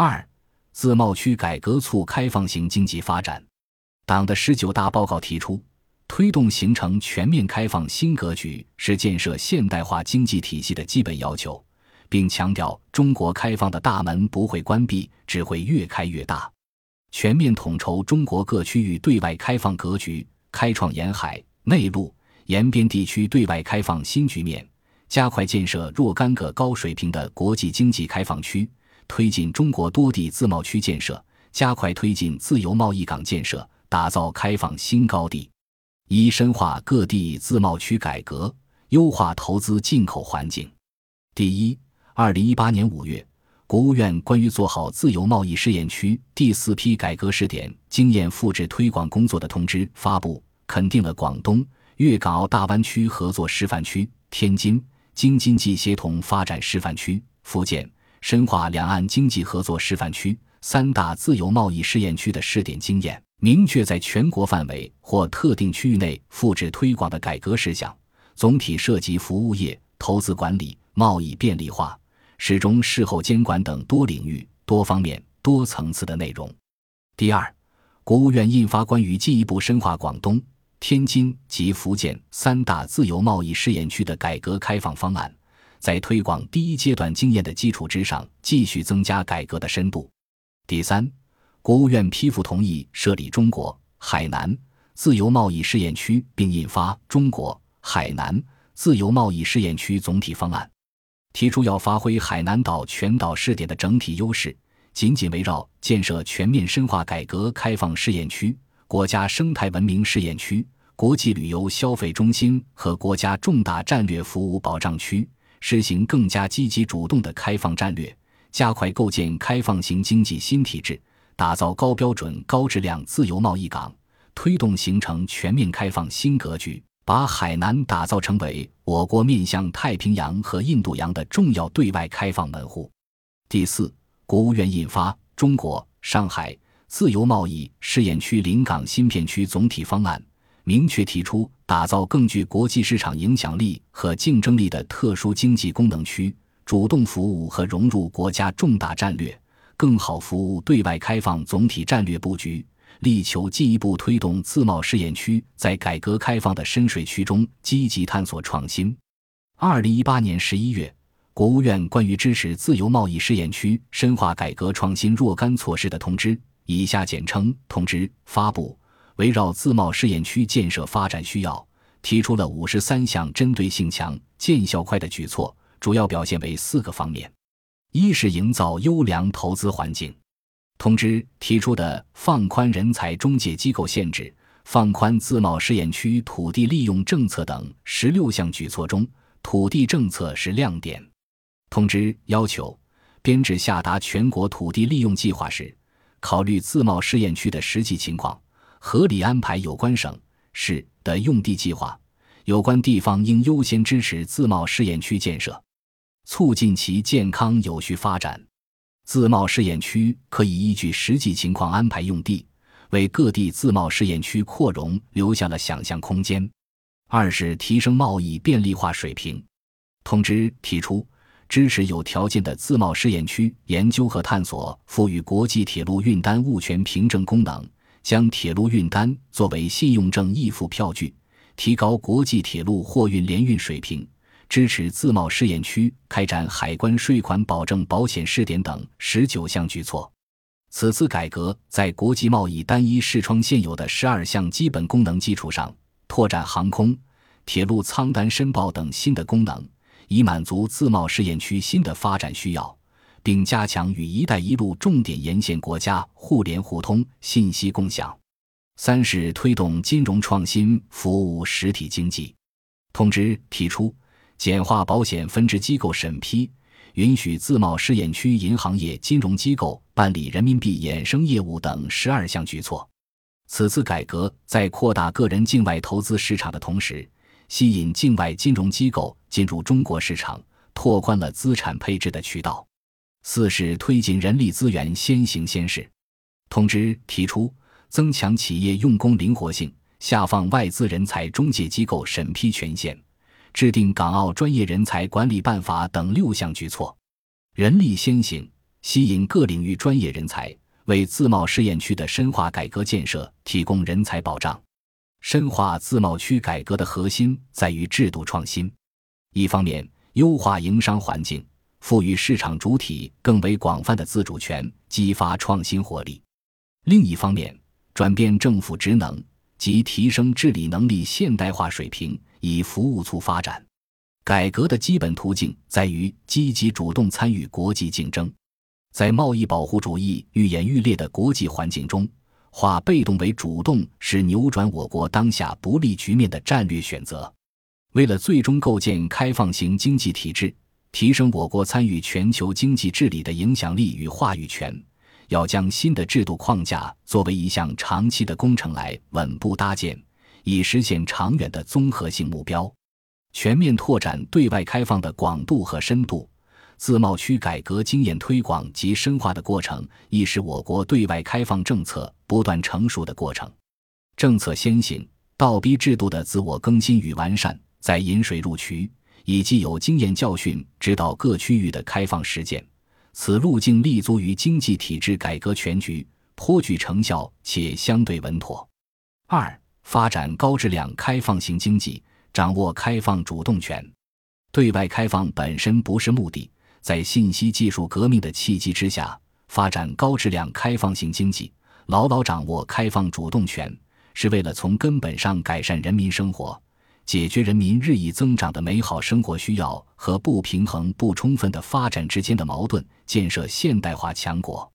二、自贸区改革促开放型经济发展。党的十九大报告提出，推动形成全面开放新格局是建设现代化经济体系的基本要求，并强调中国开放的大门不会关闭，只会越开越大。全面统筹中国各区域对外开放格局，开创沿海、内陆、沿边地区对外开放新局面，加快建设若干个高水平的国际经济开放区。推进中国多地自贸区建设，加快推进自由贸易港建设，打造开放新高地。一、深化各地自贸区改革，优化投资进口环境。第一，二零一八年五月，国务院关于做好自由贸易试验区第四批改革试点经验复制推广工作的通知发布，肯定了广东、粤港澳大湾区合作示范区、天津京津冀协同发展示范区、福建。深化两岸经济合作示范区、三大自由贸易试验区的试点经验，明确在全国范围或特定区域内复制推广的改革事项，总体涉及服务业、投资管理、贸易便利化、始终事后监管等多领域、多方面、多层次的内容。第二，国务院印发关于进一步深化广东、天津及福建三大自由贸易试验区的改革开放方案。在推广第一阶段经验的基础之上，继续增加改革的深度。第三，国务院批复同意设立中国海南自由贸易试验区，并印发《中国海南自由贸易试验区总体方案》，提出要发挥海南岛全岛试点的整体优势，紧紧围绕建设全面深化改革开放试验区、国家生态文明试验区、国际旅游消费中心和国家重大战略服务保障区。实行更加积极主动的开放战略，加快构建开放型经济新体制，打造高标准、高质量自由贸易港，推动形成全面开放新格局，把海南打造成为我国面向太平洋和印度洋的重要对外开放门户。第四，国务院印发《中国上海自由贸易试验区临港新片区总体方案》。明确提出打造更具国际市场影响力和竞争力的特殊经济功能区，主动服务和融入国家重大战略，更好服务对外开放总体战略布局，力求进一步推动自贸试验区在改革开放的深水区中积极探索创新。二零一八年十一月，国务院关于支持自由贸易试验区深化改革创新若干措施的通知（以下简称通知）发布。围绕自贸试验区建设发展需要，提出了五十三项针对性强、见效快的举措，主要表现为四个方面：一是营造优良投资环境。通知提出的放宽人才中介机构限制、放宽自贸试验区土地利用政策等十六项举措中，土地政策是亮点。通知要求，编制下达全国土地利用计划时，考虑自贸试验区的实际情况。合理安排有关省市的用地计划，有关地方应优先支持自贸试验区建设，促进其健康有序发展。自贸试验区可以依据实际情况安排用地，为各地自贸试验区扩容留下了想象空间。二是提升贸易便利化水平。通知提出，支持有条件的自贸试验区研究和探索赋予国际铁路运单物权凭证功能。将铁路运单作为信用证易付票据，提高国际铁路货运联运水平，支持自贸试验区开展海关税款保证保险试点等十九项举措。此次改革在国际贸易单一视窗现有的十二项基本功能基础上，拓展航空、铁路仓单申报等新的功能，以满足自贸试验区新的发展需要。并加强与“一带一路”重点沿线国家互联互通、信息共享。三是推动金融创新，服务实体经济。通知提出，简化保险分支机构审批，允许自贸试验区银行业金融机构办理人民币衍生业务等十二项举措。此次改革在扩大个人境外投资市场的同时，吸引境外金融机构进入中国市场，拓宽了资产配置的渠道。四是推进人力资源先行先试。通知提出，增强企业用工灵活性，下放外资人才中介机构审批权限，制定港澳专业人才管理办法等六项举措。人力先行，吸引各领域专业人才，为自贸试验区的深化改革建设提供人才保障。深化自贸区改革的核心在于制度创新。一方面，优化营商环境，赋予市场主体更为广泛的自主权，激发创新活力；另一方面，转变政府职能及提升治理能力现代化水平，以服务促发展。改革的基本途径在于积极主动参与国际竞争，在贸易保护主义愈演愈烈的国际环境中，化被动为主动是扭转我国当下不利局面的战略选择。为了最终构建开放型经济体制，提升我国参与全球经济治理的影响力与话语权，要将新的制度框架作为一项长期的工程来稳步搭建，以实现长远的综合性目标。全面拓展对外开放的广度和深度，自贸区改革经验推广及深化的过程，亦是我国对外开放政策不断成熟的过程。政策先行、倒逼制度的自我更新与完善，在引水入渠，以及有经验教训指导各区域的开放实践，此路径立足于经济体制改革全局，颇具成效且相对稳妥。二、发展高质量开放型经济。掌握开放主动权，对外开放本身不是目的，在信息技术革命的契机之下，发展高质量开放型经济，牢牢掌握开放主动权，是为了从根本上改善人民生活，解决人民日益增长的美好生活需要和不平衡不充分的发展之间的矛盾，建设现代化强国。